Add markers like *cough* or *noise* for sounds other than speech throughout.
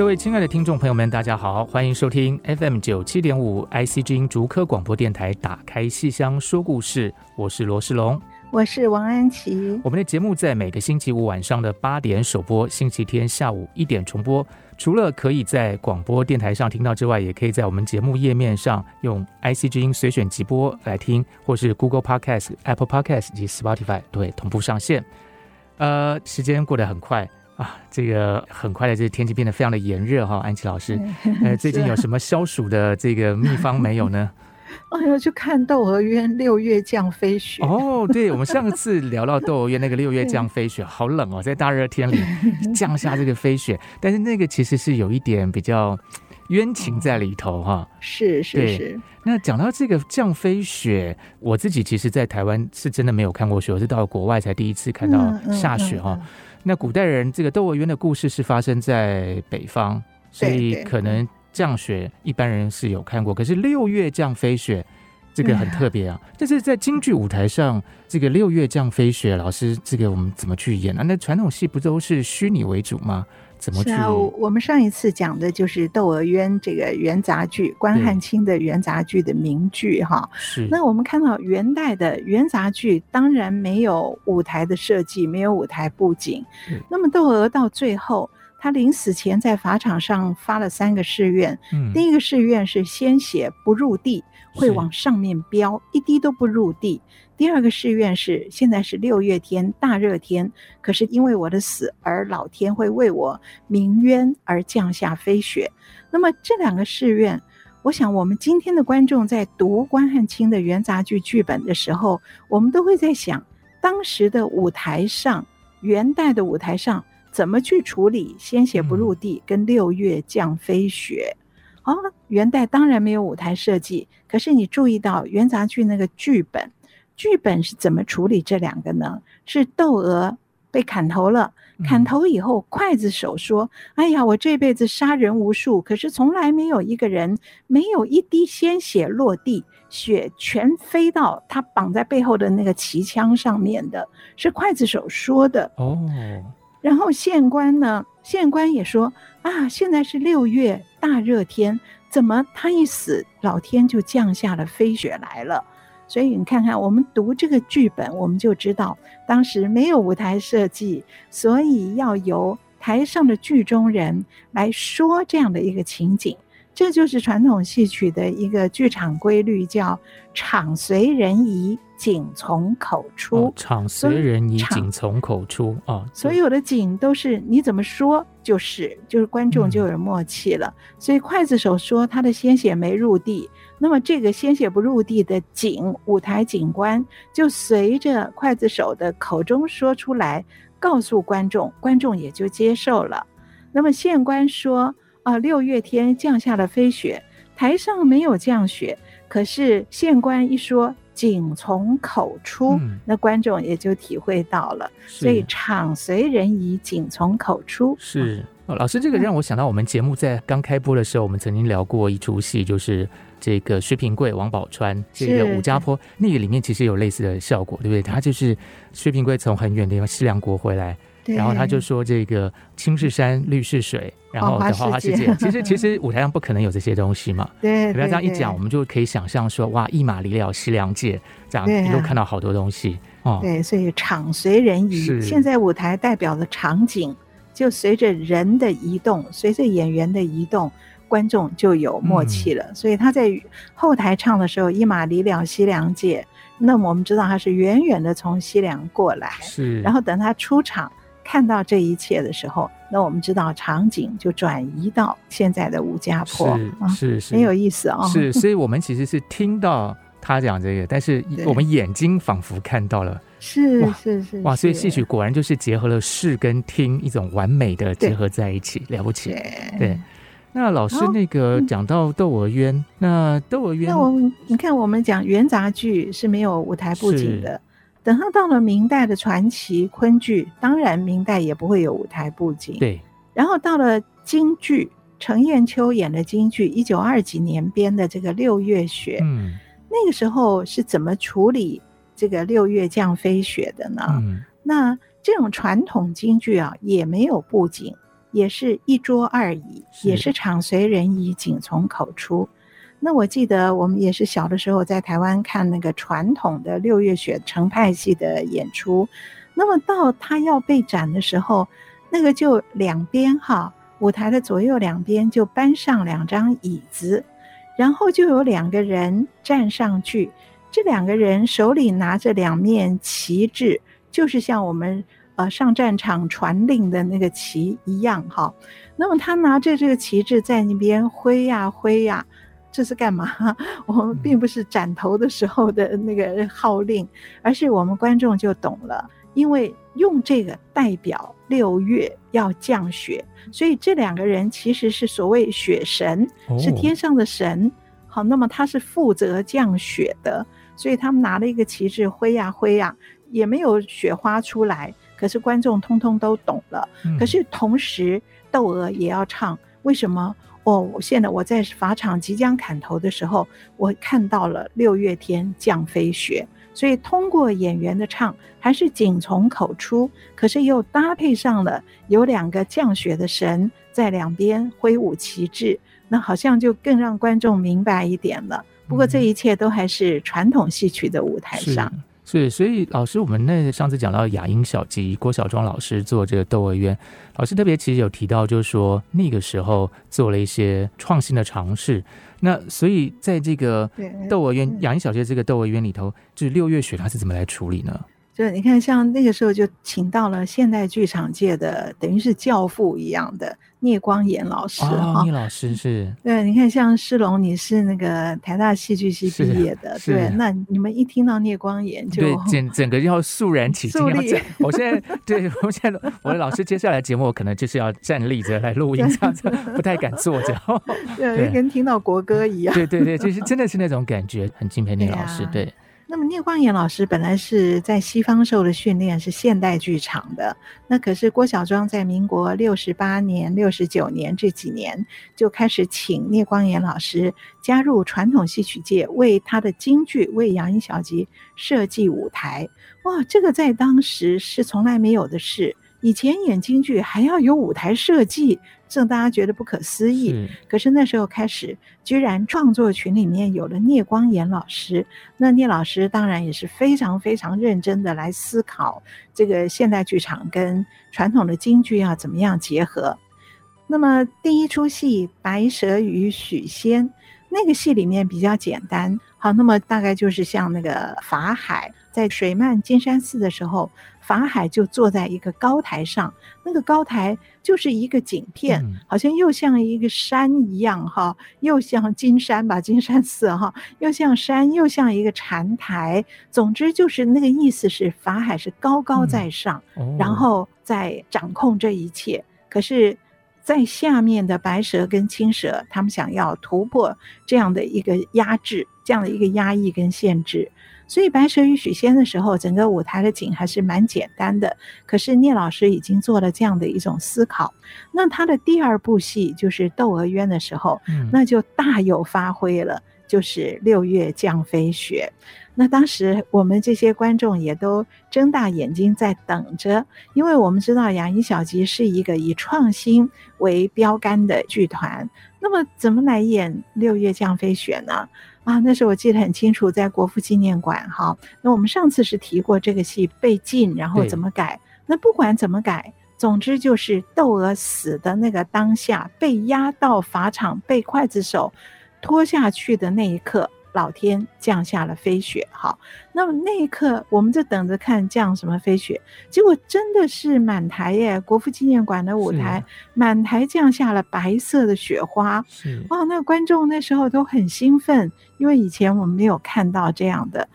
各位亲爱的听众朋友们，大家好，欢迎收听 FM 九七点五 IC 之音竹科广播电台。打开戏箱说故事，我是罗世龙，我是王安琪。我们的节目在每个星期五晚上的八点首播，星期天下午一点重播。除了可以在广播电台上听到之外，也可以在我们节目页面上用 IC 之音随选即播来听，或是 Google Podcast、Apple Podcast 以及 Spotify 都会同步上线。呃，时间过得很快。啊，这个很快的，这个天气变得非常的炎热哈，安琪老师，呃，*laughs* 最近有什么消暑的这个秘方没有呢？*laughs* 哎呦，去看窦娥冤六月降飞雪。哦，对，我们上次聊到窦娥冤那个六月降飞雪，*laughs* 好冷哦，在大热天里降下这个飞雪，但是那个其实是有一点比较冤情在里头哈。是是是。那讲到这个降飞雪，我自己其实在台湾是真的没有看过雪，我是到国外才第一次看到下雪哈。那古代人这个窦娥冤的故事是发生在北方，所以可能降雪一般人是有看过。可是六月降飞雪，这个很特别啊。*laughs* 但是在京剧舞台上，这个六月降飞雪，老师这个我们怎么去演啊？那传统戏不都是虚拟为主吗？怎么去？是啊，我们上一次讲的就是《窦娥冤》这个元杂剧，关汉卿的元杂剧的名剧哈。是。那我们看到元代的元杂剧，当然没有舞台的设计，没有舞台布景。嗯。那么窦娥到最后，她临死前在法场上发了三个誓愿。嗯。第一个誓愿是鲜血不入地，会往上面飙，一滴都不入地。第二个誓愿是，现在是六月天，大热天，可是因为我的死而老天会为我鸣冤而降下飞雪。那么这两个誓愿，我想我们今天的观众在读关汉卿的元杂剧剧本的时候，我们都会在想，当时的舞台上，元代的舞台上怎么去处理鲜血不入地跟六月降飞雪？哦，元代当然没有舞台设计，可是你注意到元杂剧那个剧本。剧本是怎么处理这两个呢？是窦娥被砍头了，砍头以后，刽子手说：“哎呀，我这辈子杀人无数，可是从来没有一个人没有一滴鲜血落地，血全飞到他绑在背后的那个旗枪上面的，是刽子手说的。”哦，然后县官呢？县官也说：“啊，现在是六月大热天，怎么他一死，老天就降下了飞雪来了？”所以你看看，我们读这个剧本，我们就知道当时没有舞台设计，所以要由台上的剧中人来说这样的一个情景。这就是传统戏曲的一个剧场规律，叫场随人移，景从口出。哦、场随人移，景从口出啊！所有的景都是你怎么说，就是就是观众就有默契了。嗯、所以刽子手说他的鲜血没入地，那么这个鲜血不入地的景，舞台景观就随着刽子手的口中说出来，告诉观众，观众也就接受了。那么县官说。啊，六月天降下了飞雪，台上没有降雪，可是县官一说“景从口出”，嗯，那观众也就体会到了。所以场随人移，景从口出。是，哦，老师，这个让我想到我们节目在刚开播的时候，我们曾经聊过一出戏，就是这个薛平贵、王宝钏这个武家坡，那个里面其实有类似的效果，对不对？他就是薛平贵从很远的地方西凉国回来。然后他就说：“这个青是山，绿是水，然后的花花世界。其实其实舞台上不可能有这些东西嘛。*laughs* 对，不要这样一讲，我们就可以想象说，哇，一马离了西凉界，这样一路看到好多东西哦。对，所以场随人移，现在舞台代表的场景就随着人的移动，随着演员的移动，观众就有默契了。所以他在后台唱的时候，一马离了西凉界，那么我们知道他是远远的从西凉过来，是，然后等他出场。看到这一切的时候，那我们知道场景就转移到现在的吴家坡，是是，很有意思啊、哦。是，所以我们其实是听到他讲这个，*laughs* 但是我们眼睛仿佛看到了是是是哇，所以戏曲果然就是结合了视跟听一种完美的结合在一起，了不起。对，那老师那个讲到《窦娥冤》，那《窦娥冤》，那我们你看，我们讲元杂剧是没有舞台布景的。等他到了明代的传奇昆剧，当然明代也不会有舞台布景。对。然后到了京剧，程砚秋演的京剧，一九二几年编的这个《六月雪》，嗯，那个时候是怎么处理这个六月降飞雪的呢？嗯，那这种传统京剧啊，也没有布景，也是一桌二椅，也是场随人椅，景从口出。那我记得我们也是小的时候在台湾看那个传统的六月雪程派戏的演出，那么到他要被斩的时候，那个就两边哈，舞台的左右两边就搬上两张椅子，然后就有两个人站上去，这两个人手里拿着两面旗帜，就是像我们呃上战场传令的那个旗一样哈。那么他拿着这个旗帜在那边挥呀挥呀。这是干嘛？*laughs* 我们并不是斩头的时候的那个号令，而是我们观众就懂了，因为用这个代表六月要降雪，所以这两个人其实是所谓雪神，是天上的神。好，那么他是负责降雪的，所以他们拿了一个旗帜挥呀挥呀，也没有雪花出来，可是观众通通都懂了。可是同时，窦娥也要唱，为什么？哦，我现在我在法场即将砍头的时候，我看到了六月天降飞雪，所以通过演员的唱，还是仅从口出，可是又搭配上了有两个降雪的神在两边挥舞旗帜，那好像就更让观众明白一点了。不过这一切都还是传统戏曲的舞台上。是，所以老师，我们那上次讲到雅音小集，郭小庄老师做这个《窦娥冤》，老师特别其实有提到，就是说那个时候做了一些创新的尝试。那所以在这个《窦娥冤》雅音小集这个《窦娥冤》里头，就是六月雪，它是怎么来处理呢？对，你看，像那个时候就请到了现代剧场界的，等于是教父一样的聂光炎老师啊。聂老师是。对，你看，像诗龙，你是那个台大戏剧系毕业的，对，那你们一听到聂光炎就对，整整个要肃然起敬。我现在对我现在我的老师接下来节目，我可能就是要站立着来录音，这样子不太敢坐着。对，跟听到国歌一样。对对对，就是真的是那种感觉，很敬佩 *laughs* 聂老师。对。那么聂光衍老师本来是在西方受的训练，是现代剧场的。那可是郭小庄在民国六十八年、六十九年这几年就开始请聂光衍老师加入传统戏曲界，为他的京剧、为雅音小集设计舞台。哇，这个在当时是从来没有的事。以前演京剧还要有舞台设计，这大家觉得不可思议。是。可是那时候开始，居然创作群里面有了聂光炎老师。那聂老师当然也是非常非常认真的来思考这个现代剧场跟传统的京剧要怎么样结合。那么第一出戏《白蛇与许仙》，那个戏里面比较简单。好，那么大概就是像那个法海在水漫金山寺的时候。法海就坐在一个高台上，那个高台就是一个景片，嗯、好像又像一个山一样哈，又像金山吧，金山寺哈，又像山，又像一个禅台。总之就是那个意思是法海是高高在上，嗯哦、然后在掌控这一切。可是，在下面的白蛇跟青蛇，他们想要突破这样的一个压制，这样的一个压抑跟限制。所以《白蛇与许仙》的时候，整个舞台的景还是蛮简单的。可是聂老师已经做了这样的一种思考，那他的第二部戏就是《窦娥冤》的时候，那就大有发挥了，就是六月降飞雪。那当时我们这些观众也都睁大眼睛在等着，因为我们知道雅音小集是一个以创新为标杆的剧团，那么怎么来演六月降飞雪呢？啊，那时候我记得很清楚，在国父纪念馆哈。那我们上次是提过这个戏被禁，然后怎么改？那不管怎么改，总之就是窦娥死的那个当下，被押到法场，被刽子手拖下去的那一刻。老天降下了飞雪，好，那么那一刻我们就等着看降什么飞雪，结果真的是满台耶！国父纪念馆的舞台满台降下了白色的雪花，哇，那观众那时候都很兴奋，因为以前我们没有看到这样的。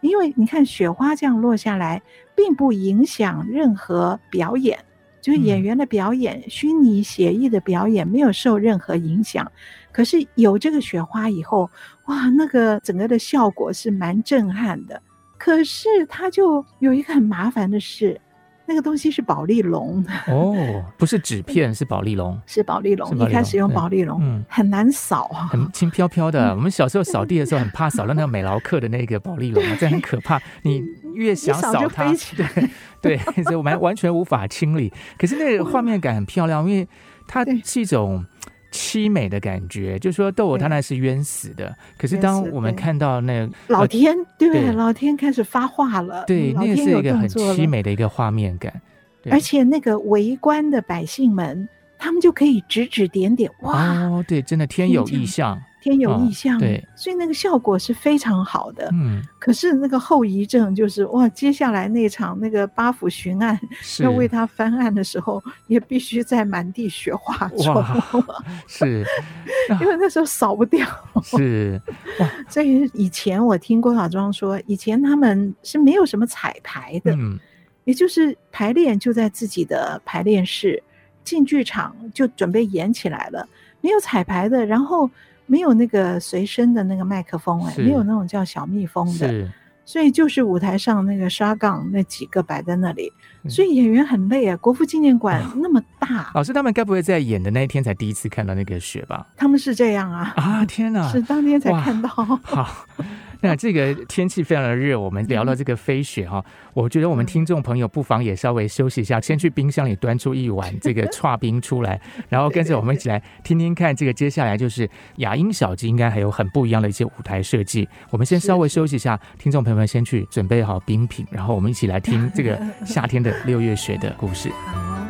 因为你看雪花这样落下来，并不影响任何表演，就是演员的表演，嗯、虚拟写意的表演没有受任何影响。可是有这个雪花以后，哇，那个整个的效果是蛮震撼的。可是它就有一个很麻烦的事。那个东西是保丽龙哦，不是纸片，是保丽龙，是保丽龙。一开始用保丽龙，嗯，很难扫啊，很轻飘飘的。我们小时候扫地的时候很怕扫到那个美劳克的那个保丽龙啊，这很可怕。*laughs* 你越想扫它，对对，所以我们完全无法清理。可是那个画面感很漂亮，因为它是一种。凄美的感觉，就是说窦娥他那是冤死的，可是当我们看到那老天，对，对。老天开始发话了，对，那个是一个很凄美的一个画面感，而且那个围观的百姓们，他们就可以指指点点，哇，哦，对，真的天有异象。天有异象，哦，对，所以那个效果是非常好的。嗯，可是那个后遗症就是哇，接下来那场那个八府巡案要为他翻案的时候，也必须在满地雪花 *laughs* 中。是，*laughs* 因为那时候扫不掉。是，*laughs* 所以以前我听郭小庄说，以前他们是没有什么彩排的，嗯，也就是排练就在自己的排练室，进剧场就准备演起来了，没有彩排的，然后。没有那个随身的那个麦克风哎，没有那种叫小蜜蜂的，所以就是舞台上那个沙杠那几个摆在那里，嗯、所以演员很累啊。国父纪念馆那么大，啊、老师他们该不会在演的那一天才第一次看到那个雪吧？他们是这样啊啊天哪，是当天才看到。好。*laughs* *laughs* 那这个天气非常的热，我们聊到这个飞雪哈，我觉得我们听众朋友不妨也稍微休息一下，先去冰箱里端出一碗这个剉冰出来，然后跟着我们一起来听听看，这个接下来就是雅音小鸡应该还有很不一样的一些舞台设计。我们先稍微休息一下，听众朋友们先去准备好冰品，然后我们一起来听这个夏天的六月雪的故事。*laughs*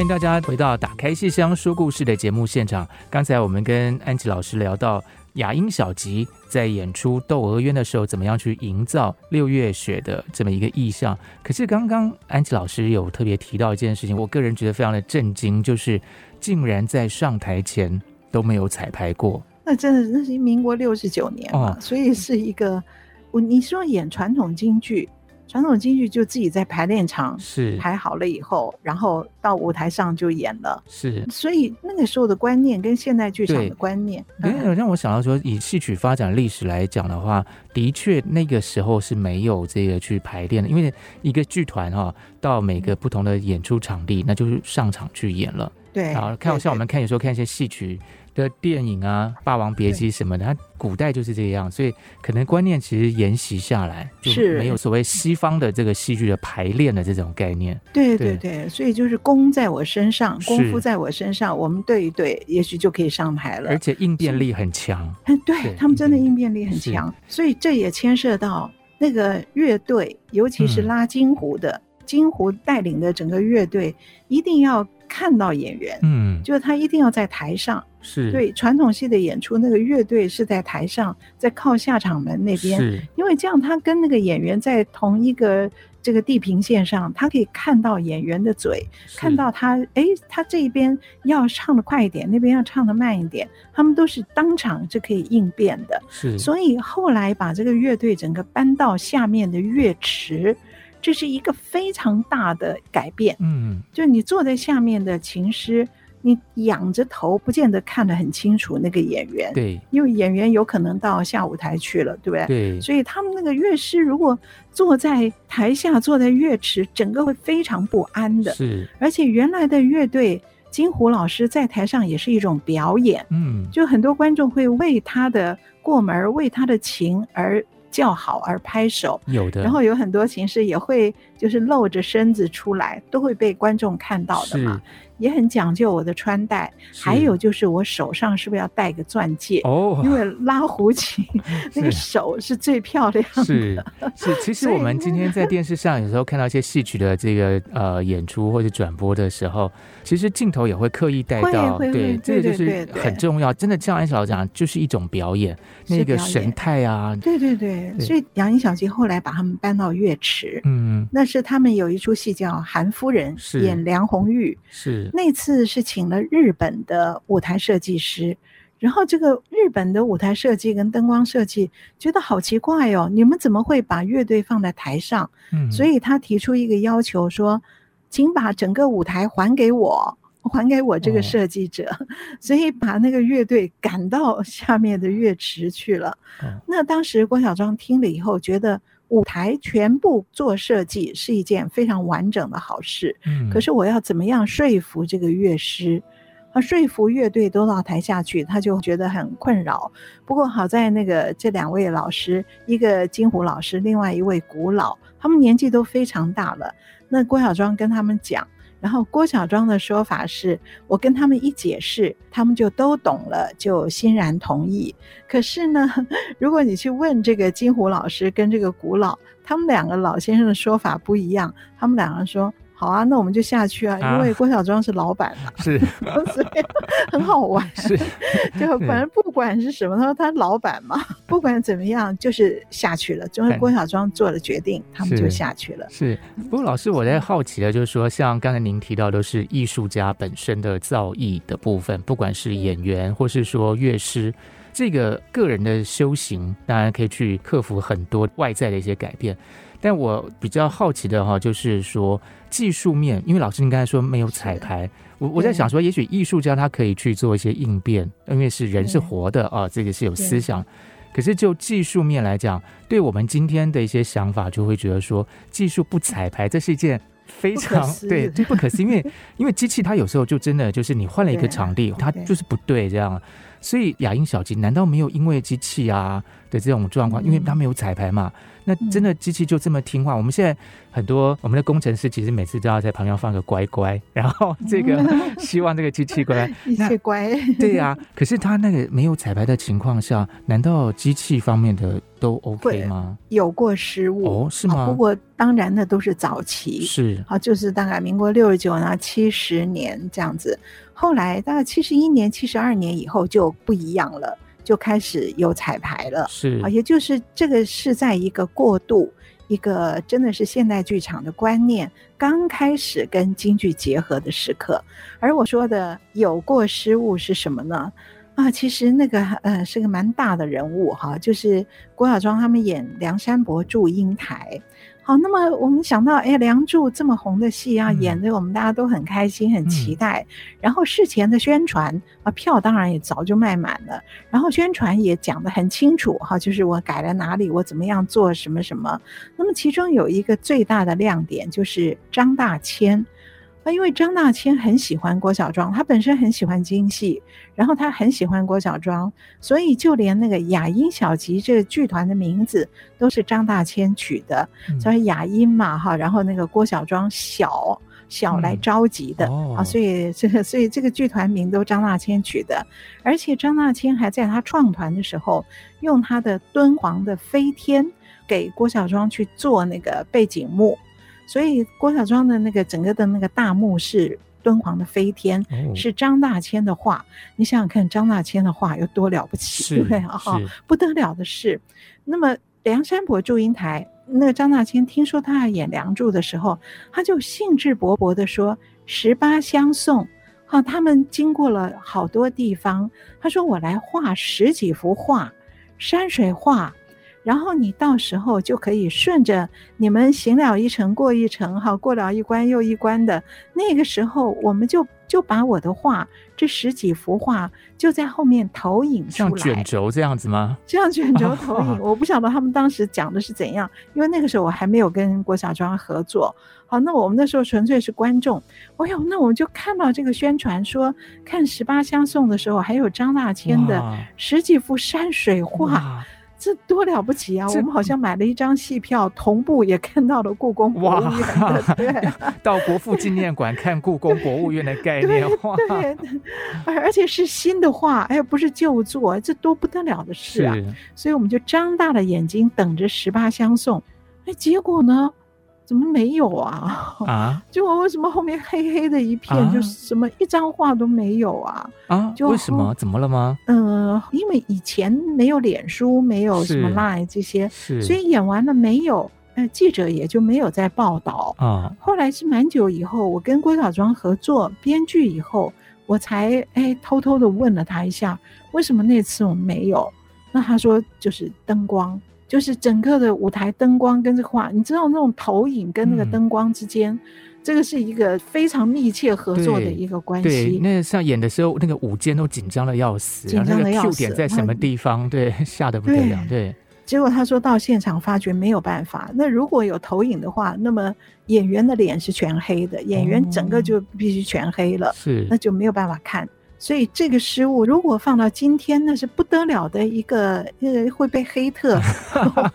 欢迎大家回到《打开戏箱说故事》的节目现场。刚才我们跟安琪老师聊到雅音小吉在演出《窦娥冤》的时候，怎么样去营造六月雪的这么一个意象。可是刚刚安琪老师有特别提到一件事情，我个人觉得非常的震惊，就是竟然在上台前都没有彩排过。那真的那是民国六十九年嘛，哦、所以是一个我你说演传统京剧。传统京剧就自己在排练场是排好了以后，然后到舞台上就演了。是，所以那个时候的观念跟现代剧场的观念，对，嗯、让我想到说，以戏曲发展历史来讲的话，的确那个时候是没有这个去排练的，因为一个剧团哈，到每个不同的演出场地，那就是上场去演了。对，好，看像我们看有时候看一些戏曲。的电影啊，《霸王别姬》什么的，对它古代就是这样，所以可能观念其实沿袭下来，是。没有所谓西方的这个戏剧的排练的这种概念。对对对，所以就是功在我身上，功夫在我身上，我们对一对，也许就可以上台了。而且应变力很强，嗯，对，他们真的应变力。很强，所以这也牵涉到那个乐队，尤其是拉金胡的，嗯、京胡带领的整个乐队，一定要看到演员，嗯，就是他一定要在台上。是。对传统戏的演出，那个乐队是在台上，在靠下场门那边，因为这样他跟那个演员在同一个这个地平线上，他可以看到演员的嘴，看到他，哎，他这一边要唱的快一点，那边要唱的慢一点，他们都是当场就可以应变的。是，所以后来把这个乐队整个搬到下面的乐池，这是一个非常大的改变。嗯，就你坐在下面的琴师。你仰着头，不见得看得很清楚那个演员，对，因为演员有可能到下舞台去了，对不对？对，所以他们那个乐师如果坐在台下，坐在乐池，整个会非常不安的。是，而且原来的乐队金虎老师在台上也是一种表演，嗯，就很多观众会为他的过门，为他的琴而叫好而拍手，有的。然后有很多形式也会就是露着身子出来，都会被观众看到的嘛。也很讲究我的穿戴，还有就是我手上是不是要戴个钻戒？哦，因为拉胡琴 *laughs* 那个手是最漂亮的。是是，其实我们今天在电视上有时候看到一些戏曲的这个呃演出或者转播的时候，其实镜头也会刻意带到，对，这个就是很重要。真的像安小讲，就是一种表演，那个神态啊，对对对。所以杨银小姐后来把他们搬到乐池，嗯，那是他们有一出戏叫《韩夫人》，演梁红玉，是。那次是请了日本的舞台设计师，然后这个日本的舞台设计跟灯光设计觉得好奇怪哦，你们怎么会把乐队放在台上？嗯，所以他提出一个要求说，请把整个舞台还给我，还给我这个设计者，哦、*laughs* 所以把那个乐队赶到下面的乐池去了。哦、那当时郭小庄听了以后觉得。舞台全部做设计是一件非常完整的好事，嗯，可是我要怎么样说服这个乐师，他，说服乐队都到台下去，他就觉得很困扰。不过好在那个这两位老师，一个金虎老师，另外一位古老，他们年纪都非常大了。那郭小庄跟他们讲。然后郭小庄的说法是，我跟他们一解释，他们就都懂了，就欣然同意。可是呢，*laughs* 如果你去问这个金虎老师跟这个古老，他们两个老先生的说法不一样，他们两个说。好啊，那我们就下去啊，因为郭小庄是老板嘛，*laughs* 是，*laughs* 所以很好玩。*laughs* 是，就反正不管是什么，他说他老板嘛，不管怎么样，就是下去了。就是郭小庄做了决定，他们就下去了。是，不过老师，我在好奇的，就是说，像刚才您提到，都是艺术家本身的造诣的部分，不管是演员或是说乐师，这个个人的修行，当然可以去克服很多外在的一些改变。但我比较好奇的哈，就是说技术面，因为老师您刚才说没有彩排，我我在想说，也许艺术家他可以去做一些应变，因为是人是活的啊，这个是有思想。可是就技术面来讲，对我们今天的一些想法，就会觉得说技术不彩排，这是一件非常对，就不可思议，因为因为机器它有时候就真的就是你换了一个场地，它就是不对这样。所以雅音小吉难道没有因为机器啊的这种状况，因为它没有彩排嘛？那真的机器就这么听话？我们现在很多我们的工程师其实每次都要在旁边放个乖乖，然后这个希望这个机器乖，*laughs* 一切乖。对呀，可是他那个没有彩排的情况下，难道机器方面的都 OK 吗？有过失误哦？是吗？不过当然那都是早期，是啊，就是大概民国六十九年、七十年这样子。后来大概七十一年、七十二年以后就不一样了，就开始有彩排了。是啊，也就是这个是在一个过渡，一个真的是现代剧场的观念刚开始跟京剧结合的时刻。而我说的有过失误是什么呢？啊，其实那个呃是个蛮大的人物哈，就是郭小庄他们演梁山伯祝英台。好，那么我们想到，哎，《梁祝》这么红的戏啊，演的我们大家都很开心、很期待。嗯、然后事前的宣传啊，票当然也早就卖满了。然后宣传也讲得很清楚，哈，就是我改了哪里，我怎么样做什么什么。那么其中有一个最大的亮点就是张大千。啊，因为张大千很喜欢郭小庄，他本身很喜欢京戏，然后他很喜欢郭小庄，所以就连那个雅音小集这个剧团的名字都是张大千取的，嗯、所以雅音嘛哈，然后那个郭小庄小小来召集的、嗯哦、啊，所以这个所以这个剧团名都张大千取的，而且张大千还在他创团的时候用他的敦煌的飞天给郭小庄去做那个背景幕。所以郭小庄的那个整个的那个大幕是敦煌的飞天，哦、是张大千的画。你想想看，张大千的画有多了不起，是对不对啊？不得了的事。那么梁山伯祝英台，那个张大千听说他要演梁祝的时候，他就兴致勃勃地说：“十八相送，哈，他们经过了好多地方。他说我来画十几幅画，山水画。”然后你到时候就可以顺着你们行了一程过一程，哈，过了一关又一关的那个时候，我们就就把我的画这十几幅画就在后面投影出来，像卷轴这样子吗？这样卷轴投 *laughs* 影，我不晓得他们当时讲的是怎样，因为那个时候我还没有跟郭小庄合作。好，那我们那时候纯粹是观众。哎呦，那我们就看到这个宣传说，看十八相送的时候，还有张大千的十几幅山水画。这多了不起啊！我们好像买了一张戏票，同步也看到了故宫博物院的，对，*laughs* 到国父纪念馆看故宫博物院的概念，对，*laughs* 而而且是新的画，哎，不是旧作，这多不得了的事啊！所以我们就张大了眼睛等着十八相送，哎，结果呢？怎么没有啊？啊！*laughs* 结果为什么后面黑黑的一片，啊、就什么一张画都没有啊？啊！就为什么？怎么了吗？嗯、呃，因为以前没有脸书，没有什么 Line 这些，所以演完了没有？呃，记者也就没有再报道啊。后来是蛮久以后，我跟郭小庄合作编剧以后，我才哎偷偷的问了他一下，为什么那次我们没有？那他说就是灯光。就是整个的舞台灯光跟这画，你知道那种投影跟那个灯光之间，嗯、这个是一个非常密切合作的一个关系。对，那个像演的时候，那个舞间都紧张的要死，紧张的要死。在什么地方？对，*laughs* 吓得不得了。对，*laughs* 结果他说到现场发觉没有办法。那如果有投影的话，那么演员的脸是全黑的，演员整个就必须全黑了，是、哦，那就没有办法看。所以这个失误如果放到今天，那是不得了的一个，呃，会被黑特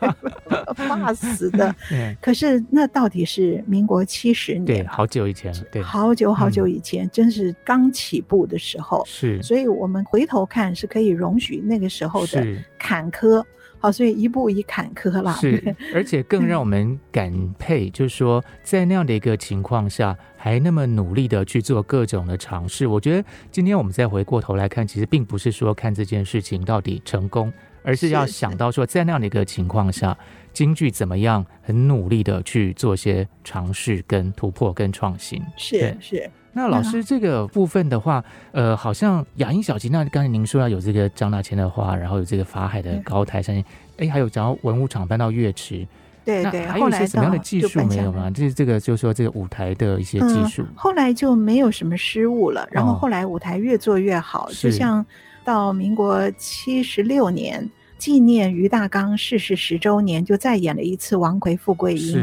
*laughs* 骂死的。*laughs* 可是那到底是民国七十年，对，好久以前，对，好久好久以前，嗯、真是刚起步的时候。是，所以我们回头看是可以容许那个时候的坎坷。好，所以一步一坎坷啦。是，*laughs* 而且更让我们感佩，就是说，在那样的一个情况下，还那么努力的去做各种的尝试。我觉得今天我们再回过头来看，其实并不是说看这件事情到底成功，而是要想到说，在那样的一个情况下，京剧怎么样很努力的去做些尝试、跟突破、跟创新。是是。那老师这个部分的话，呃，好像雅音小集，那刚才您说要有这个张大千的画，然后有这个法海的高台上，哎、欸，还有讲到文物厂搬到乐池，对对，还有一些什么样的技术没有吗？这这个就是说这个舞台的一些技术、嗯，后来就没有什么失误了，然后后来舞台越做越好，哦、就像到民国七十六年。纪念于大刚逝世十周年，就再演了一次《王魁富贵英》。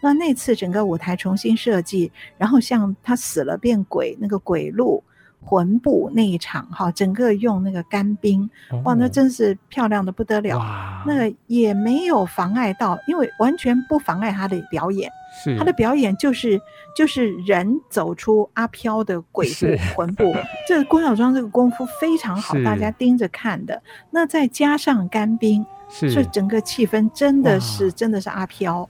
那那次整个舞台重新设计，然后像他死了变鬼那个鬼路魂步那一场，哈，整个用那个干冰，哇，那真是漂亮的不得了。那个也没有妨碍到，因为完全不妨碍他的表演。是他的表演就是就是人走出阿飘的鬼步魂步，这个郭小庄这个功夫非常好，大家盯着看的。那再加上干冰，所以整个气氛真的是真的是阿飘。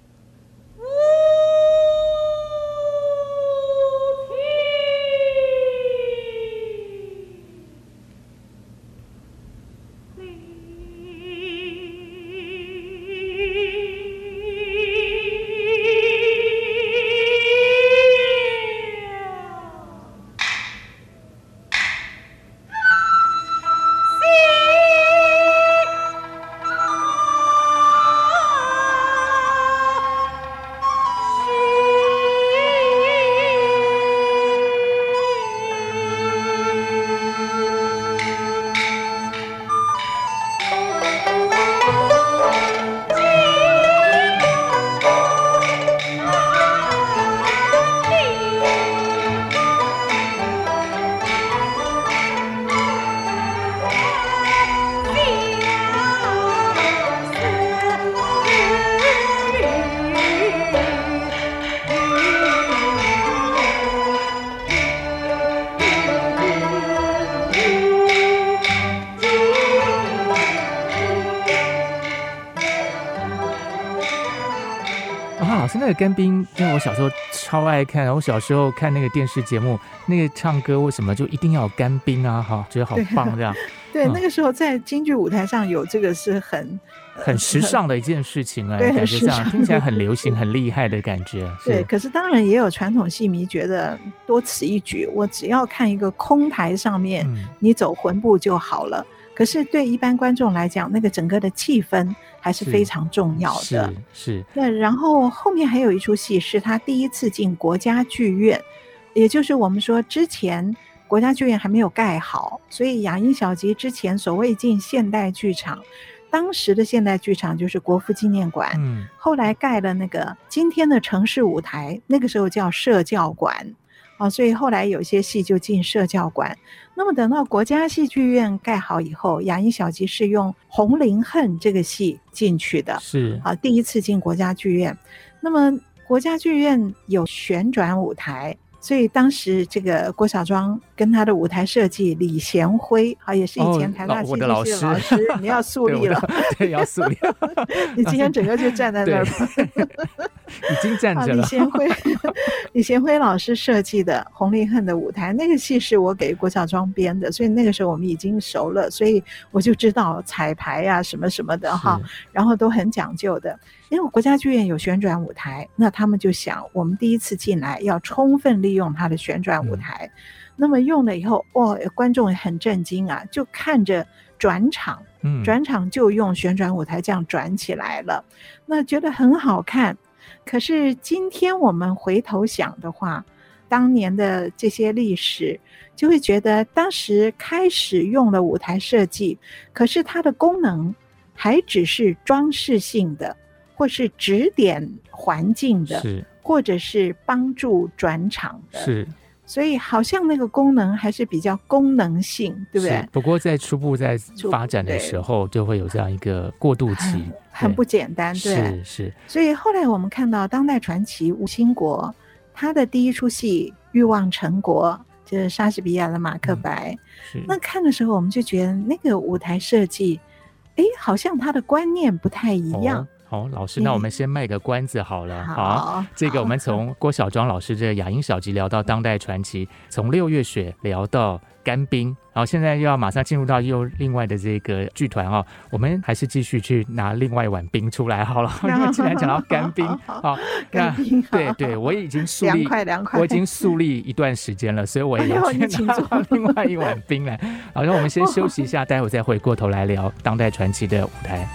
干冰，因为我小时候超爱看，我小时候看那个电视节目，那个唱歌为什么就一定要有干冰啊？哈，觉得好棒这样。*laughs* 对，嗯、那个时候在京剧舞台上有这个是很很时尚的一件事情啊，感觉这样听起来很流行、*laughs* 很厉害的感觉。对，可是当然也有传统戏迷觉得多此一举，我只要看一个空台上面，嗯、你走魂步就好了。可是对一般观众来讲，那个整个的气氛。还是非常重要的。是，是。那然后后面还有一出戏是他第一次进国家剧院，也就是我们说之前国家剧院还没有盖好，所以雅音小集之前所谓进现代剧场，当时的现代剧场就是国父纪念馆。嗯。后来盖了那个今天的城市舞台，那个时候叫社教馆。啊，所以后来有些戏就进社教馆。那么等到国家戏剧院盖好以后，亚音小集是用《红林恨》这个戏进去的，是啊，第一次进国家剧院。那么国家剧院有旋转舞台。所以当时这个郭小庄跟他的舞台设计李贤辉，啊，也是以前台大戏剧系的老师，老师 *laughs* 你要树立了，对，*laughs* 要树立。*laughs* 你今天整个就站在那儿，已经站着了。李贤辉，李贤辉老师设计的《红林恨》的舞台，那个戏是我给郭小庄编的，所以那个时候我们已经熟了，所以我就知道彩排啊什么什么的哈，然后都很讲究的。因为国家剧院有旋转舞台，那他们就想，我们第一次进来要充分利用它的旋转舞台。嗯、那么用了以后，哇、哦，观众也很震惊啊，就看着转场，嗯，转场就用旋转舞台这样转起来了，那觉得很好看。可是今天我们回头想的话，当年的这些历史，就会觉得当时开始用了舞台设计，可是它的功能还只是装饰性的。或是指点环境的，是，或者是帮助转场的，是，所以好像那个功能还是比较功能性，对不对？不过在初步在发展的时候，就会有这样一个过渡期，很，很不简单，对，是是。所以后来我们看到当代传奇吴兴国他的第一出戏《欲望成国》，就是莎士比亚的《马克白》，嗯，那看的时候我们就觉得那个舞台设计，哎，好像他的观念不太一样。哦好，老师，那我们先卖个关子好了。嗯、好，好，这个我们从郭小庄老师这个亚音小集聊到当代传奇，从六月雪聊到干冰，然后现在又要马上进入到又另外的这个剧团哦，我们还是继续去拿另外一碗冰出来好了。*laughs* 因为既然讲到干冰，*laughs* 好，那对对，我已经树立，我已经树立一段时间了，所以我也要去拿另外一碗冰来。好，那我们先休息一下，*laughs* 待会再回过头来聊当代传奇的舞台。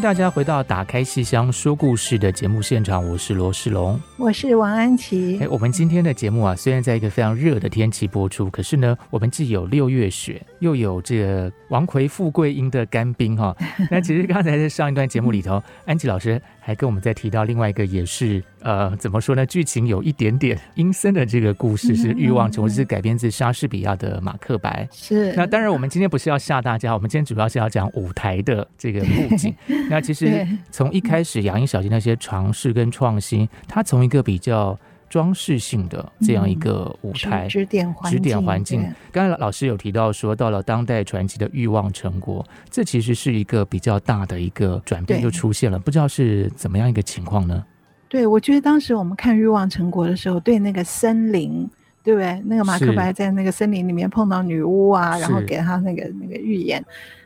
迎大家回到《打开戏箱说故事》的节目现场，我是罗世龙，我是王安琪。哎，我们今天的节目啊，虽然在一个非常热的天气播出，可是呢，我们既有六月雪，又有这个王奎富贵英的干冰哈。*laughs* 那其实刚才在上一段节目里头，安琪老师还跟我们在提到另外一个，也是呃，怎么说呢？剧情有一点点阴森的这个故事，是《欲望城国》，是改编自莎士比亚的《马克白》。是。那当然，我们今天不是要吓大家，我们今天主要是要讲舞台的这个布 *laughs* 景。那其实从一开始，亚音小姐那些尝试跟创新，它从一个比较装饰性的这样一个舞台，指点环境。指点环境。刚才老师有提到说，到了当代传奇的欲望成果，这其实是一个比较大的一个转变就出现了，不知道是怎么样一个情况呢？对，我觉得当时我们看欲望成果的时候，对那个森林，对不对？那个马克白在那个森林里面碰到女巫啊，然后给他那个那个预言，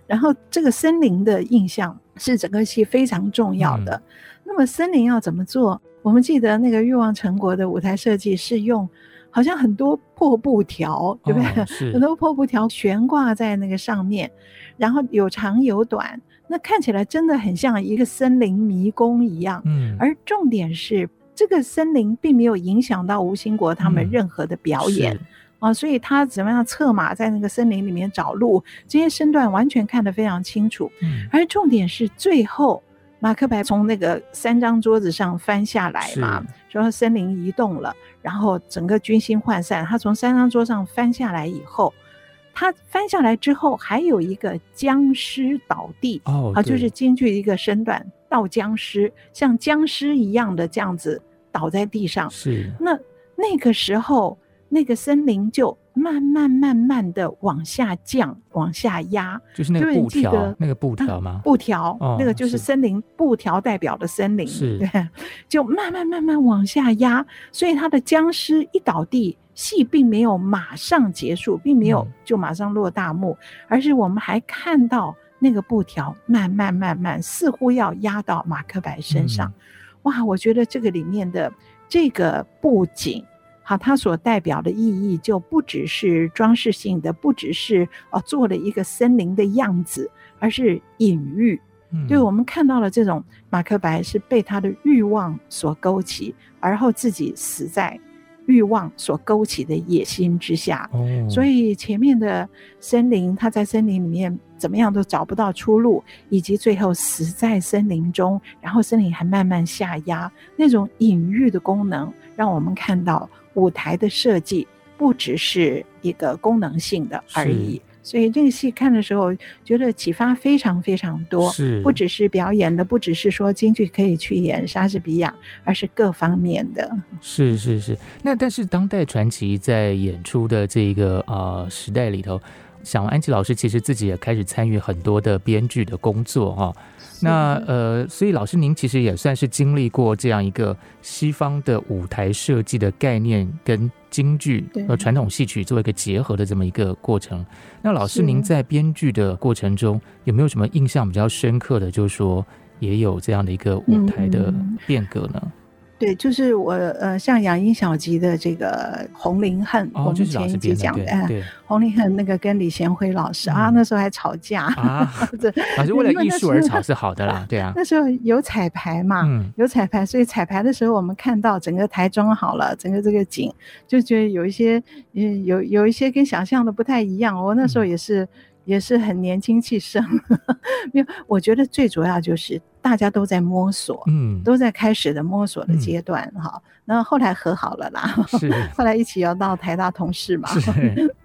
然后这个森林的印象。是整个戏非常重要的。嗯。那么森林要怎么做？我们记得那个欲望成国的舞台设计是用好像很多破布条，对不对？哦，*laughs* 很多破布条悬挂在那个上面，然后有长有短，那看起来真的很像一个森林迷宫一样。嗯。而重点是，这个森林并没有影响到吴兴国他们任何的表演。嗯啊，所以他怎么样策马在那个森林里面找路，这些身段完全看得非常清楚。嗯，而重点是最后马克白从那个三张桌子上翻下来嘛，说森林移动了，然后整个军心涣散。他从三张桌上翻下来以后，他翻下来之后还有一个僵尸倒地哦，啊，就是京剧一个身段倒僵尸，像僵尸一样的这样子倒在地上。是那那个时候。那个森林就慢慢慢慢的往下降，往下压，就是那个布条，那个布条吗？布条，哦，那个就是森林布条代表的森林，是对，*laughs* 就慢慢慢慢往下压，所以他的僵尸一倒地，戏并没有马上结束，并没有就马上落大幕，嗯，而是我们还看到那个布条慢慢慢慢，似乎要压到马克白身上，嗯。哇，我觉得这个里面的这个布景。好，它所代表的意义就不只是装饰性的，不只是哦做了一个森林的样子，而是隐喻。嗯，对，我们看到了这种马克白是被他的欲望所勾起，而后自己死在欲望所勾起的野心之下。哦，所以前面的森林，他在森林里面怎么样都找不到出路，以及最后死在森林中，然后森林还慢慢下压，那种隐喻的功能，让我们看到。舞台的设计不只是一个功能性的而已，所以这个戏看的时候觉得启发非常非常多。是，不只是表演的，不只是说京剧可以去演莎士比亚，而是各方面的。是是是。那但是当代传奇在演出的这个呃时代里头，想安琪老师其实自己也开始参与很多的编剧的工作哈。那呃，所以老师您其实也算是经历过这样一个西方的舞台设计的概念跟京剧和传统戏曲做一个结合的这么一个过程。那老师您在编剧的过程中有没有什么印象比较深刻的，就是说也有这样的一个舞台的变革呢？嗯对，就是我呃，像杨英小吉的这个《红林恨》，哦，我们前一集讲的，哎，《红林恨》那个跟李贤辉老师、嗯、啊，那时候还吵架啊，*laughs* 老师为了艺术而吵是好的啦，对啊。*laughs* 那时候有彩排嘛，嗯、有彩排，所以彩排的时候我们看到整个台装好了，整个这个景就觉得有一些，嗯，有有一些跟想象的不太一样。我那时候也是。嗯也是很年轻气盛，*laughs* 没有，我觉得最主要就是大家都在摸索，嗯，都在开始的摸索的阶段，哈、嗯。然后后来和好了啦，是，*laughs* 后来一起要到台大同事嘛。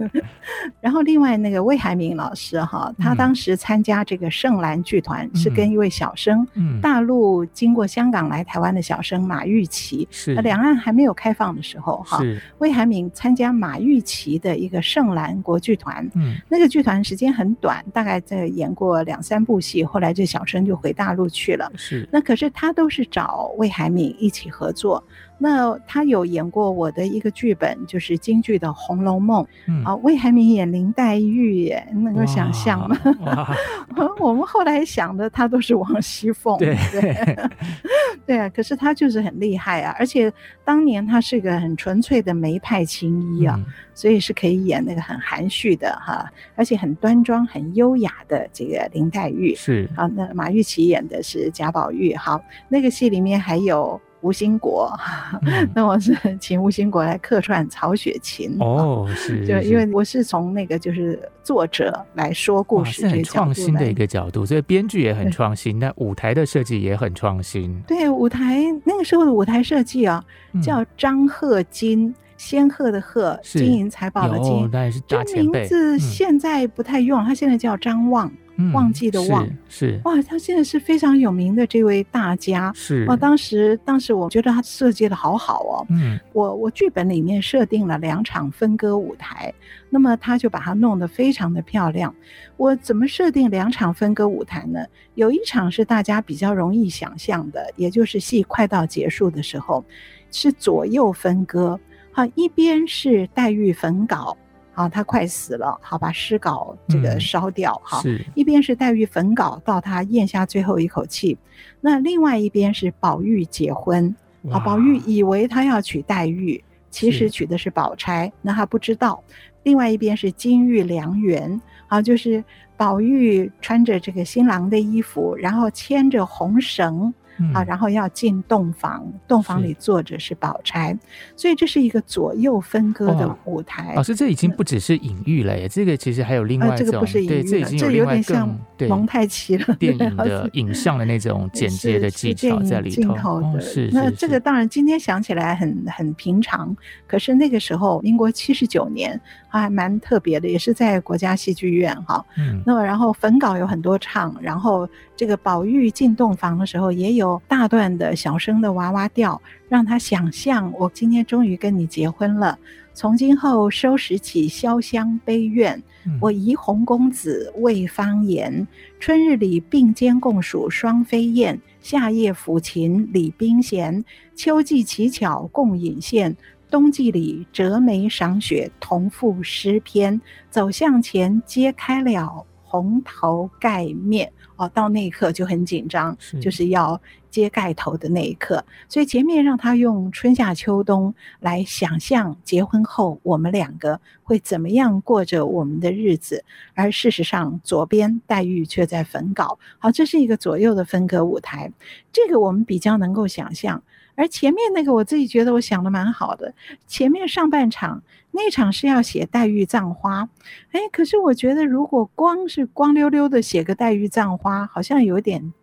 *laughs* 然后另外那个魏海敏老师哈，他当时参加这个盛兰剧团，是跟一位小生，嗯，大陆经过香港来台湾的小生马玉琪，是，两岸还没有开放的时候哈，魏海敏参加马玉琪的一个盛兰国剧团，嗯，那个剧团时间很短，大概在演过两三部戏，后来这小生就回大陆去了，是，那可是他都是找魏海敏一起合作。那他有演过我的一个剧本，就是京剧的《红楼梦》。嗯啊，魏海明演林黛玉耶，能够想象吗？*laughs* 我们后来想的，他都是王熙凤。对对 *laughs* 对啊，可是他就是很厉害啊，而且当年他是个很纯粹的梅派青衣啊，嗯、所以是可以演那个很含蓄的哈，而且很端庄、很优雅的这个林黛玉。是啊，那马玉琪演的是贾宝玉。好，那个戏里面还有。吴兴国，嗯、*laughs* 那我是请吴兴国来客串曹雪芹哦，是，就因为我是从那个就是作者来说故事，很创新的一个角度，所以编剧也很创新，那舞台的设计也很创新。对，舞台那个时候的舞台设计啊，叫张鹤金，仙鹤的鹤，金银财宝的金。这名字现在不太用，他现在叫张望。忘记的忘、嗯、是，是哇，他现在是非常有名的这位大家是哇。当时当时我觉得他设计的好好哦，嗯，我我剧本里面设定了两场分割舞台，那么他就把它弄得非常的漂亮。我怎么设定两场分割舞台呢？有一场是大家比较容易想象的，也就是戏快到结束的时候，是左右分割，好，一边是黛玉焚稿。啊，他快死了，好，把尸稿这个烧掉，哈、嗯。一边是黛玉焚稿，到他咽下最后一口气，那另外一边是宝玉结婚，啊，宝玉以为他要娶黛玉，其实娶的是宝钗，那他不知道。另外一边是金玉良缘，啊，就是宝玉穿着这个新郎的衣服，然后牵着红绳。啊，然后要进洞房，洞房里坐着是宝钗，所以这是一个左右分割的舞台。老师，这已经不只是隐喻了耶，这个其实还有另外一种，这个不是隐喻这已经有另外更蒙太奇了，电影的影像的那种 *laughs* 剪接的技巧在里头。镜头的，是那这个当然今天想起来很很平常，可是那个时候民国七十九年还蛮特别的，也是在国家戏剧院哈。嗯，那么然后粉稿有很多唱，然后这个宝玉进洞房的时候也有。大段的小声的娃娃调，让他想象我今天终于跟你结婚了。从今后收拾起潇湘悲怨，嗯、我怡红公子为方言。春日里并肩共数双飞燕，夏夜抚琴李冰弦。秋季乞巧共饮羡，冬季里折梅赏雪同赋诗篇。走向前揭开了。红头盖面哦，到那一刻就很紧张，就是要揭盖头的那一刻。所以前面让他用春夏秋冬来想象结婚后我们两个会怎么样过着我们的日子，而事实上左边黛玉却在焚稿。好，这是一个左右的分隔舞台，这个我们比较能够想象。而前面那个我自己觉得我想的蛮好的，前面上半场那场是要写黛玉葬花，哎，可是我觉得如果光是光溜溜的写个黛玉葬花，好像有点，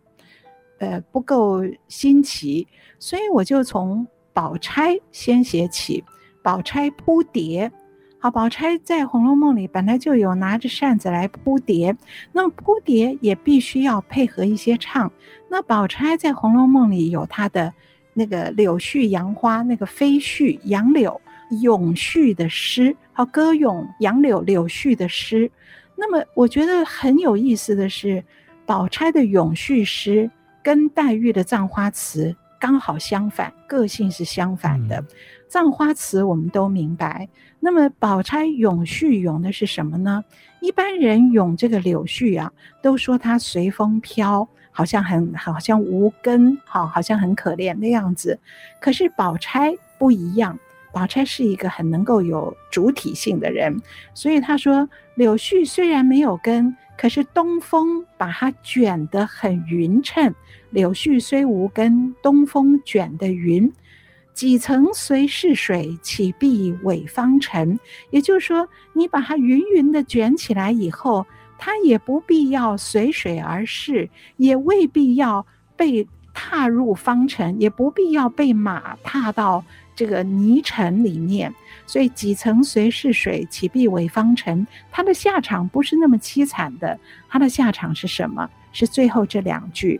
呃，不够新奇，所以我就从宝钗先写起，宝钗扑蝶。好，宝钗在《红楼梦》里本来就有拿着扇子来扑蝶，那么扑蝶也必须要配合一些唱，那宝钗在《红楼梦》里有她的。那个柳絮杨花，那个飞絮杨柳咏絮的诗，好，歌咏杨柳柳絮的诗。那么我觉得很有意思的是，宝钗的咏絮诗跟黛玉的葬花词刚好相反，个性是相反的。葬花词我们都明白，那么宝钗咏絮咏的是什么呢？一般人咏这个柳絮啊，都说它随风飘。好像很好像无根，好，好像很可怜的样子。可是宝钗不一样，宝钗是一个很能够有主体性的人，所以他说：柳絮虽然没有根，可是东风把它卷得很匀称。柳絮虽无根，东风卷得匀。几层随是水，岂必伪方尘？也就是说，你把它匀匀的卷起来以后。他也不必要随水而逝，也未必要被踏入方尘，也不必要被马踏到这个泥尘里面。所以几层随逝水，岂必为方尘？他的下场不是那么凄惨的。他的下场是什么？是最后这两句，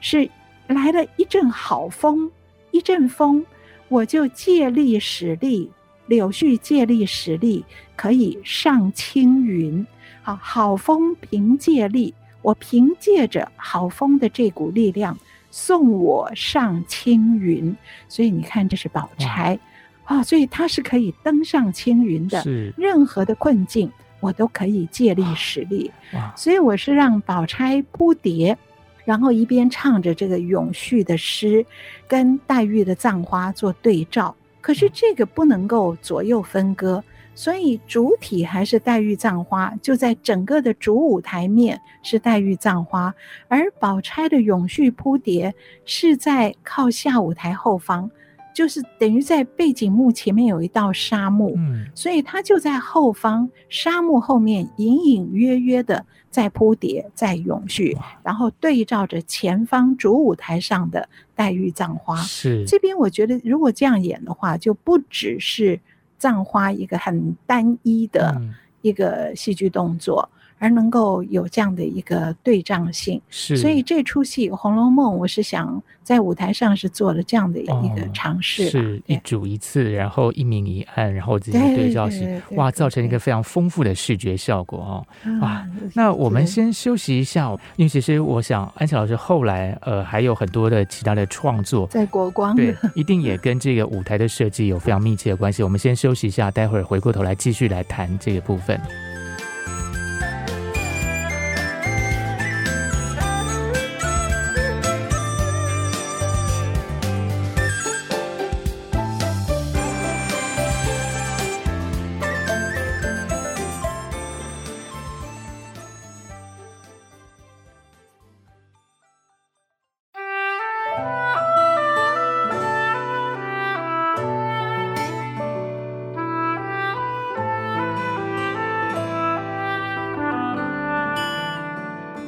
是来了一阵好风，一阵风，我就借力使力，柳絮借力使力，可以上青云。好，好风凭借力，我凭借着好风的这股力量，送我上青云。所以你看，这是宝钗啊，所以他是可以登上青云的。是任何的困境，我都可以借力使力。所以我是让宝钗扑蝶，然后一边唱着这个咏絮的诗，跟黛玉的葬花做对照。可是这个不能够左右分割。所以主体还是黛玉葬花，就在整个的主舞台面是黛玉葬花，而宝钗的永续铺叠是在靠下舞台后方，就是等于在背景幕前面有一道纱幕，嗯，所以他就在后方纱幕后面隐隐约约的在铺叠，在永续，然后对照着前方主舞台上的黛玉葬花。是这边我觉得如果这样演的话，就不只是。葬花一个很单一的一个戏剧动作。嗯而能够有这样的一个对仗性，是，所以这出戏《红楼梦》，我是想在舞台上是做了这样的一个尝试，哦，是一主一次，然后一明一暗，然后进行对照性，哇，造成一个非常丰富的视觉效果哦，哇，那我们先休息一下，因为其实我想安琪老师后来呃还有很多的其他的创作，在国光，对，一定也跟这个舞台的设计有非常密切的关系。我们先休息一下，待会儿回过头来继续来谈这个部分。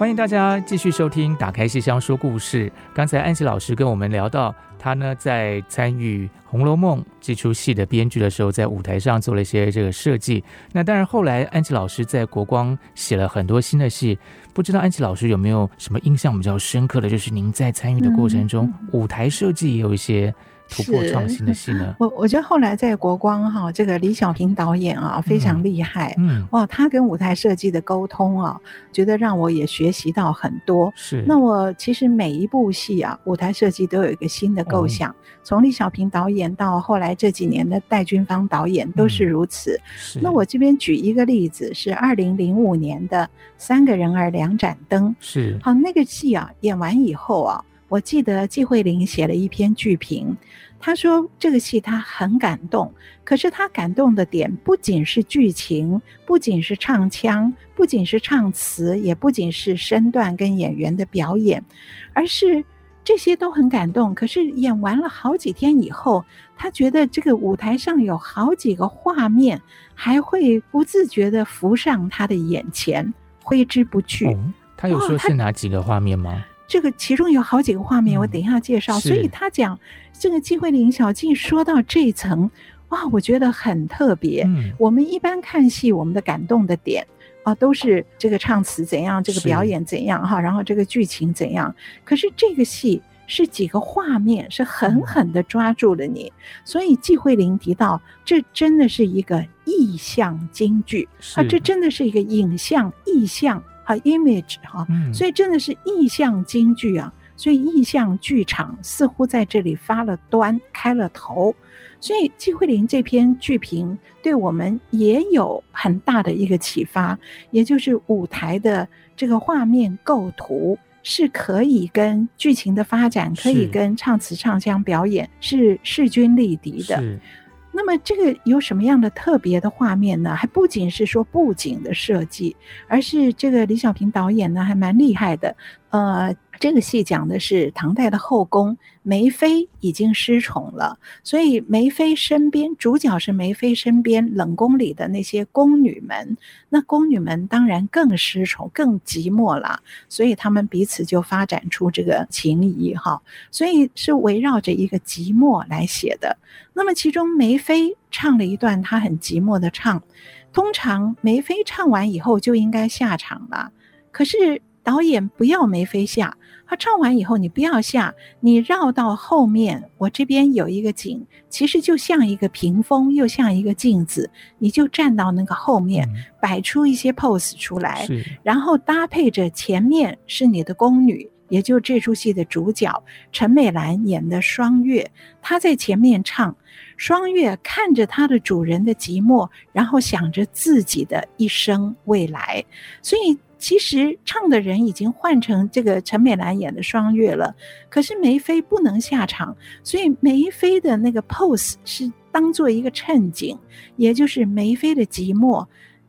欢迎大家继续收听《打开戏箱说故事》。刚才安琪老师跟我们聊到，他呢在参与《红楼梦》这出戏的编剧的时候，在舞台上做了一些这个设计。那当然，后来安琪老师在国光写了很多新的戏，不知道安琪老师有没有什么印象比较深刻的，就是您在参与的过程中，舞台设计也有一些突破创新的？*laughs* 我我觉得后来在国光哈，这个李小平导演啊非常厉害，嗯，哇，他跟舞台设计的沟通啊，觉得让我也学习到很多。是，那我其实每一部戏啊，舞台设计都有一个新的构想，从李小平导演到后来这几年的戴军芳导演都是如此。是那我这边举一个例子，是二零零五年的《三个人儿两盏灯》。是，好，那个戏啊演完以后啊。我记得季慧玲写了一篇剧评，她说这个戏她很感动，可是她感动的点不仅是剧情，不仅是唱腔，不仅是唱词，也不仅是身段跟演员的表演，而是这些都很感动。可是演完了好几天以后，她觉得这个舞台上有好几个画面还会不自觉地浮上她的眼前，挥之不去。哦，她有说是哪几个画面吗？这个其中有好几个画面，我等一下介绍。嗯、所以他讲这个季慧玲小静说到这一层，哇，我觉得很特别。嗯、我们一般看戏，我们的感动的点啊，都是这个唱词怎样，这个表演怎样哈，然后这个剧情怎样。可是这个戏是几个画面，是狠狠的抓住了你。嗯、所以季慧玲提到，这真的是一个意象京剧啊，这真的是一个影像意象。啊，image 哈，所以真的是意象京剧啊，所以意象剧场似乎在这里发了端，开了头。所以季慧玲这篇剧评对我们也有很大的一个启发，也就是舞台的这个画面构图是可以跟剧情的发展，可以跟唱词唱腔表演是势均力敌的。那么这个有什么样的特别的画面呢？还不仅是说布景的设计，而是这个李小平导演呢还蛮厉害的，呃。这个戏讲的是唐代的后宫，梅妃已经失宠了，所以梅妃身边主角是梅妃身边冷宫里的那些宫女们，那宫女们当然更失宠、更寂寞了，所以他们彼此就发展出这个情谊哈，所以是围绕着一个寂寞来写的。那么其中梅妃唱了一段她很寂寞的唱，通常梅妃唱完以后就应该下场了，可是导演不要梅飞下。他唱完以后，你不要下，你绕到后面，我这边有一个景，其实就像一个屏风，又像一个镜子，你就站到那个后面，摆出一些 pose 出来，然后搭配着前面是你的宫女，也就这出戏的主角陈美兰演的双月，她在前面唱，双月看着她的主人的寂寞，然后想着自己的一生未来，所以。其实唱的人已经换成这个陈美兰演的双月了，可是梅妃不能下场，所以梅妃的那个 pose 是当做一个衬景，也就是梅妃的寂寞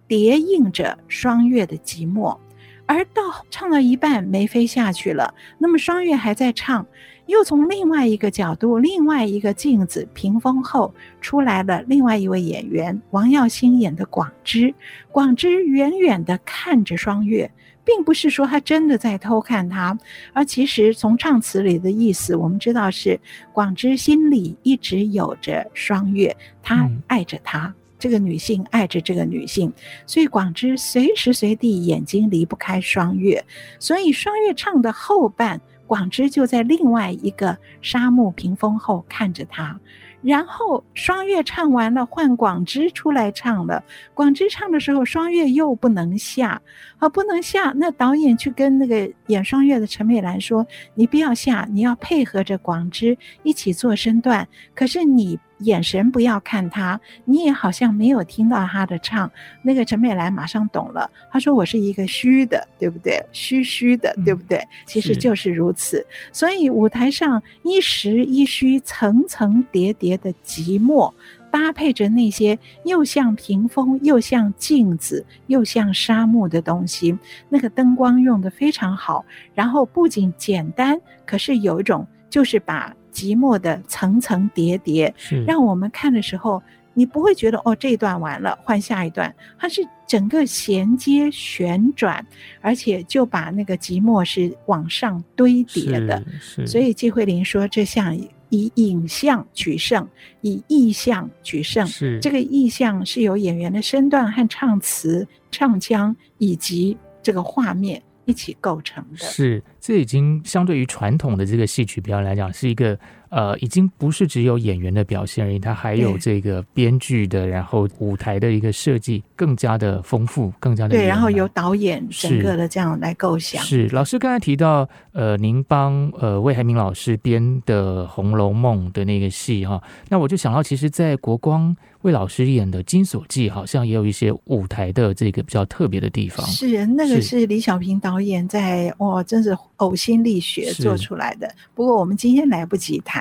叠映着双月的寂寞，而到唱到一半，梅妃下去了，那么双月还在唱。又从另外一个角度，另外一个镜子屏风后出来了另外一位演员王耀星演的广之。广之远远地看着双月，并不是说他真的在偷看他，而其实从唱词里的意思，我们知道是广之心里一直有着双月，他爱着她，这个女性爱着这个女性，所以广之随时随地眼睛离不开双月，所以双月唱的后半。广之就在另外一个沙漠屏风后看着他，然后双月唱完了，换广之出来唱了。广之唱的时候，双月又不能下，啊，不能下。那导演去跟那个演双月的陈美兰说：“你不要下，你要配合着广之一起做身段。可是你。”眼神不要看他，你也好像没有听到他的唱。那个陈美兰马上懂了，他说：“我是一个虚的，对不对？虚虚的，对不对？嗯、其实就是如此。所以舞台上一实一虚，层层叠叠的寂寞，搭配着那些又像屏风、又像镜子、又像沙漠的东西，那个灯光用的非常好。然后不仅简单，可是有一种就是把。寂寞的层层叠叠，让我们看的时候，你不会觉得哦，这一段完了，换下一段，它是整个衔接旋转，而且就把那个寂寞是往上堆叠的。所以季慧玲说，这像以影像取胜，以意象取胜。是这个意象是由演员的身段和唱词、唱腔以及这个画面。一起构成的。是，这已经相对于传统的这个戏曲表演来讲，是一个呃，已经不是只有演员的表现而已，它还有这个编剧的，然后舞台的一个设计更加的丰富，更加的对，然后由导演整个的这样来构想。是，是老师刚才提到，呃，您帮呃魏海明老师编的《红楼梦》的那个戏哈，那我就想到，其实，在国光。魏老师演的《金锁记》好像也有一些舞台的这个比较特别的地方。是，那个是李小平导演在哇，真是呕心沥血做出来的。不过我们今天来不及谈，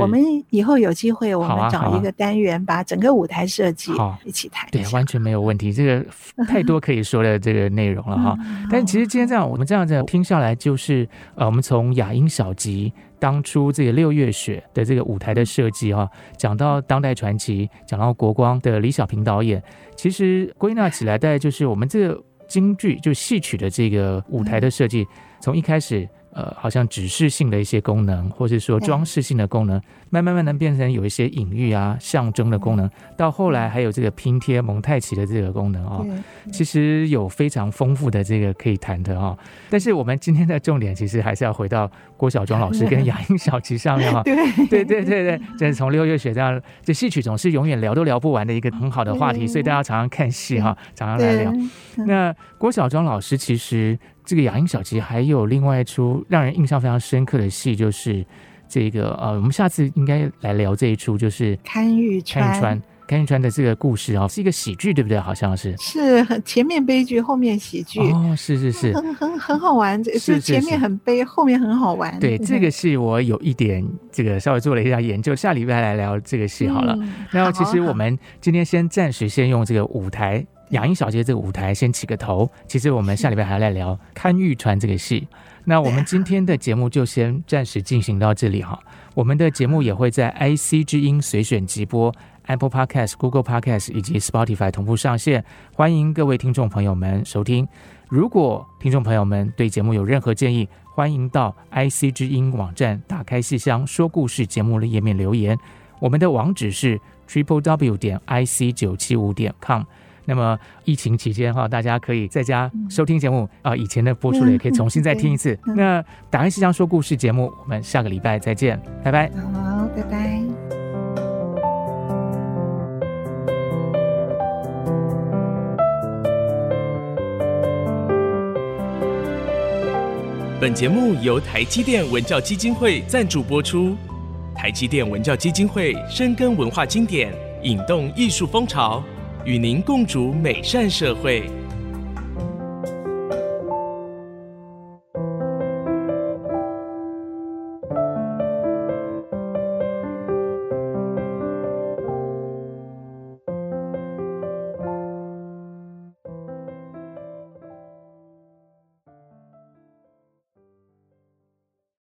我们以后有机会，我们找一个单元，把整个舞台设计一起谈。对，完全没有问题。这个 *laughs* 太多可以说的这个内容了哈。但其实今天这样，我们这样子听下来，就是呃，我们从雅音小集。当初这个六月雪的这个舞台的设计哈，讲到当代传奇，讲到国光的李小平导演，其实归纳起来，大概就是我们这个京剧就戏曲的这个舞台的设计，从一开始。呃，好像指示性的一些功能，或是说装饰性的功能，慢慢慢慢变成有一些隐喻啊、象征的功能，到后来还有这个拼贴蒙太奇的这个功能啊、哦，其实有非常丰富的这个可以谈的啊、哦。但是我们今天的重点其实还是要回到郭小庄老师跟雅音小琪上面哈、哦。对对对对对，就是从六月雪这样，这戏曲总是永远聊都聊不完的一个很好的话题，所以大家常常看戏哈，常常来聊。那郭小庄老师其实。这个雅音小集还有另外一出让人印象非常深刻的戏，就是这个呃，我们下次应该来聊这一出，就是《看玉川》。看玉川，看玉川的这个故事啊，是一个喜剧，对不对？好像是是很前面悲剧，后面喜剧哦，是是是，很很很好玩。这是前面很悲，后面很好玩。对，这个戏我有一点这个稍微做了一下研究，下礼拜来聊这个戏好了。然后其实我们今天先暂时先用这个舞台。雅音小姐这个舞台先起个头，其实我们下礼拜还要来聊 *laughs*《看玉川》这个戏。那我们今天的节目就先暂时进行到这里哈。我们的节目也会在 IC 之音随选直播、Apple Podcast、Google Podcast 以及 Spotify 同步上线，欢迎各位听众朋友们收听。如果听众朋友们对节目有任何建议，欢迎到 IC 之音网站打开戏箱说故事节目的页面留言。我们的网址是 triple w 点 ic 九七五点 com。那么疫情期间哈，大家可以在家收听节目啊，以前的播出了也可以重新再听一次。那打开戏箱说故事节目，我们下个礼拜再见，拜拜。好，拜拜。本节目由台积电文教基金会赞助播出。台积电文教基金会深耕文化经典，引动艺术风潮。与您共筑美善社会。